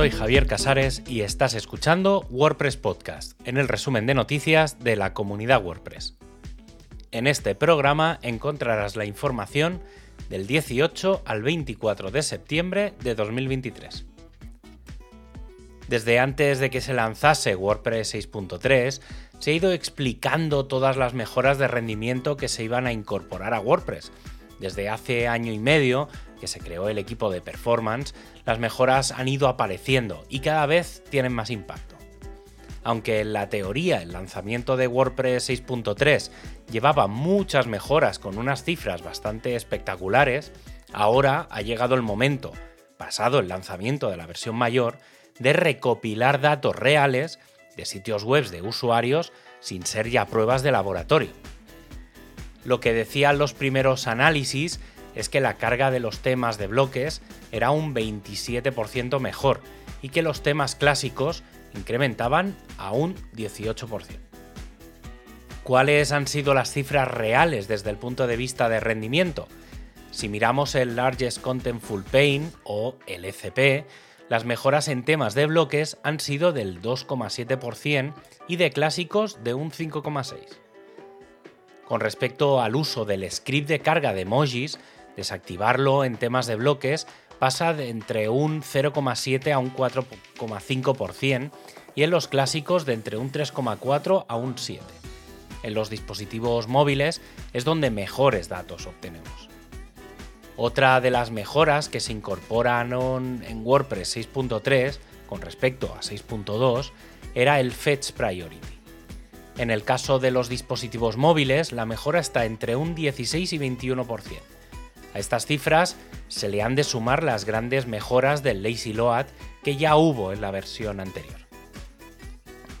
soy Javier Casares y estás escuchando WordPress Podcast, en el resumen de noticias de la comunidad WordPress. En este programa encontrarás la información del 18 al 24 de septiembre de 2023. Desde antes de que se lanzase WordPress 6.3, se ha ido explicando todas las mejoras de rendimiento que se iban a incorporar a WordPress. Desde hace año y medio que se creó el equipo de performance, las mejoras han ido apareciendo y cada vez tienen más impacto. Aunque en la teoría el lanzamiento de WordPress 6.3 llevaba muchas mejoras con unas cifras bastante espectaculares, ahora ha llegado el momento, pasado el lanzamiento de la versión mayor, de recopilar datos reales de sitios web de usuarios sin ser ya pruebas de laboratorio. Lo que decían los primeros análisis es que la carga de los temas de bloques era un 27% mejor y que los temas clásicos incrementaban a un 18%. ¿Cuáles han sido las cifras reales desde el punto de vista de rendimiento? Si miramos el Largest Contentful Paint o LCP, las mejoras en temas de bloques han sido del 2,7% y de clásicos de un 5,6%. Con respecto al uso del script de carga de emojis, Desactivarlo en temas de bloques pasa de entre un 0,7 a un 4,5% y en los clásicos de entre un 3,4 a un 7. En los dispositivos móviles es donde mejores datos obtenemos. Otra de las mejoras que se incorporan en WordPress 6.3 con respecto a 6.2 era el Fetch Priority. En el caso de los dispositivos móviles, la mejora está entre un 16 y 21%. A estas cifras se le han de sumar las grandes mejoras del Lazy Load que ya hubo en la versión anterior.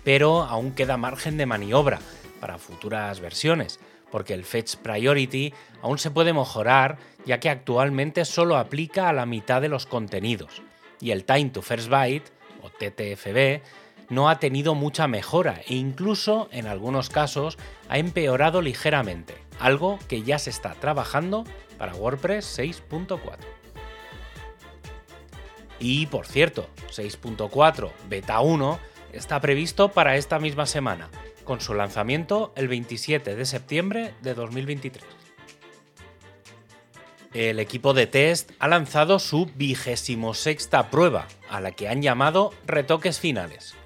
Pero aún queda margen de maniobra para futuras versiones, porque el Fetch Priority aún se puede mejorar ya que actualmente solo aplica a la mitad de los contenidos, y el Time to First Byte, o TTFB, no ha tenido mucha mejora e incluso en algunos casos ha empeorado ligeramente, algo que ya se está trabajando para WordPress 6.4. Y por cierto, 6.4 Beta 1 está previsto para esta misma semana, con su lanzamiento el 27 de septiembre de 2023. El equipo de test ha lanzado su vigésimo sexta prueba, a la que han llamado retoques finales.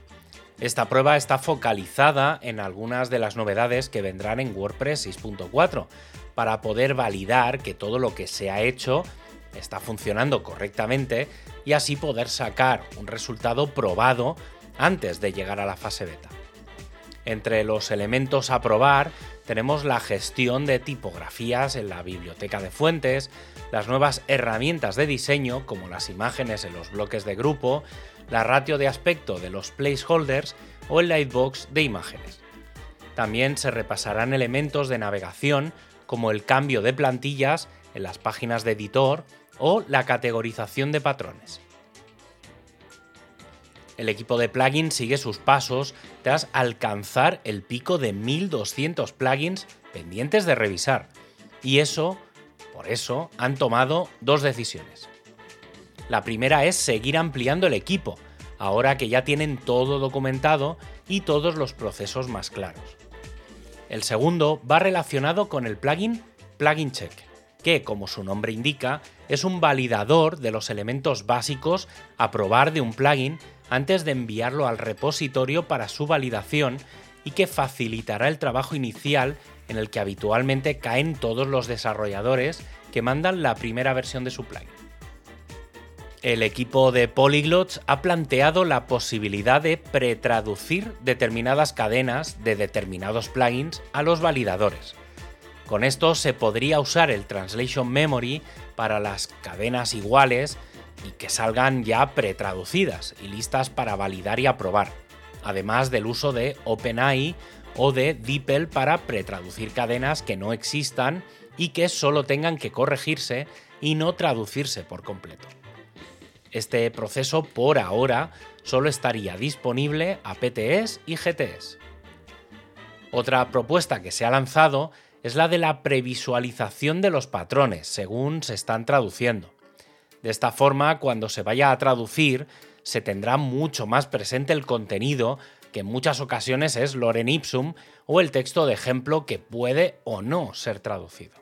Esta prueba está focalizada en algunas de las novedades que vendrán en WordPress 6.4, para poder validar que todo lo que se ha hecho está funcionando correctamente y así poder sacar un resultado probado antes de llegar a la fase beta. Entre los elementos a probar tenemos la gestión de tipografías en la biblioteca de fuentes, las nuevas herramientas de diseño como las imágenes en los bloques de grupo, la ratio de aspecto de los placeholders o el lightbox de imágenes. También se repasarán elementos de navegación como el cambio de plantillas en las páginas de editor o la categorización de patrones. El equipo de plugins sigue sus pasos tras alcanzar el pico de 1200 plugins pendientes de revisar. Y eso, por eso, han tomado dos decisiones. La primera es seguir ampliando el equipo, ahora que ya tienen todo documentado y todos los procesos más claros. El segundo va relacionado con el plugin Plugin Check, que, como su nombre indica, es un validador de los elementos básicos a probar de un plugin antes de enviarlo al repositorio para su validación y que facilitará el trabajo inicial en el que habitualmente caen todos los desarrolladores que mandan la primera versión de su plugin. El equipo de Polyglots ha planteado la posibilidad de pretraducir determinadas cadenas de determinados plugins a los validadores. Con esto se podría usar el Translation Memory para las cadenas iguales y que salgan ya pretraducidas y listas para validar y aprobar, además del uso de OpenAI o de DeepL para pretraducir cadenas que no existan y que solo tengan que corregirse y no traducirse por completo. Este proceso por ahora solo estaría disponible a PTS y GTS. Otra propuesta que se ha lanzado es la de la previsualización de los patrones según se están traduciendo. De esta forma, cuando se vaya a traducir, se tendrá mucho más presente el contenido, que en muchas ocasiones es Loren Ipsum, o el texto de ejemplo que puede o no ser traducido.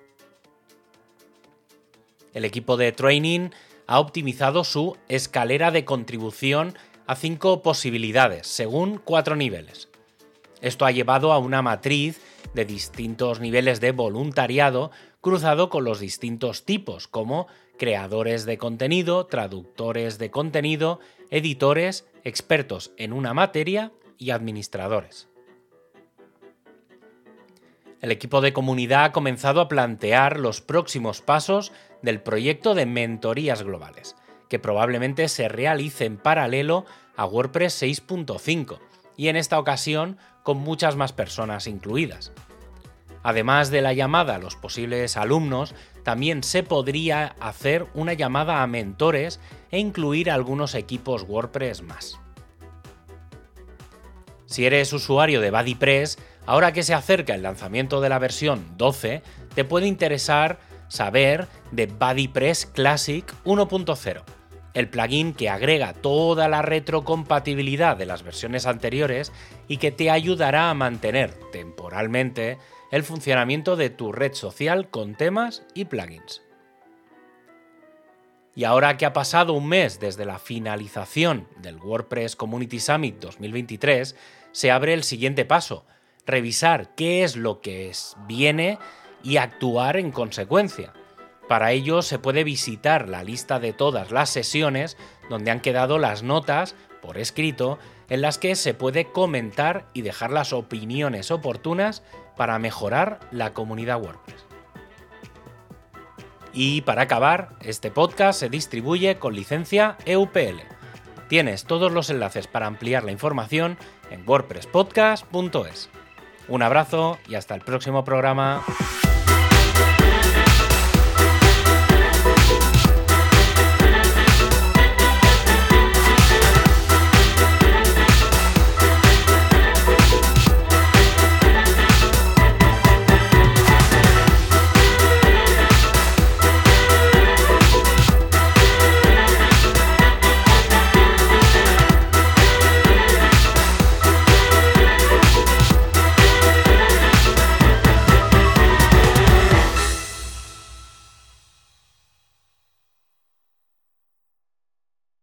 El equipo de training ha optimizado su escalera de contribución a cinco posibilidades, según cuatro niveles. Esto ha llevado a una matriz de distintos niveles de voluntariado cruzado con los distintos tipos, como creadores de contenido, traductores de contenido, editores, expertos en una materia y administradores. El equipo de comunidad ha comenzado a plantear los próximos pasos del proyecto de mentorías globales, que probablemente se realice en paralelo a WordPress 6.5 y en esta ocasión con muchas más personas incluidas. Además de la llamada a los posibles alumnos, también se podría hacer una llamada a mentores e incluir algunos equipos WordPress más. Si eres usuario de BuddyPress, ahora que se acerca el lanzamiento de la versión 12, te puede interesar saber de BuddyPress Classic 1.0, el plugin que agrega toda la retrocompatibilidad de las versiones anteriores y que te ayudará a mantener temporalmente el funcionamiento de tu red social con temas y plugins. Y ahora que ha pasado un mes desde la finalización del WordPress Community Summit 2023, se abre el siguiente paso, revisar qué es lo que es, viene y actuar en consecuencia. Para ello se puede visitar la lista de todas las sesiones donde han quedado las notas por escrito en las que se puede comentar y dejar las opiniones oportunas para mejorar la comunidad WordPress. Y para acabar, este podcast se distribuye con licencia EUPL. Tienes todos los enlaces para ampliar la información en wordpresspodcast.es. Un abrazo y hasta el próximo programa.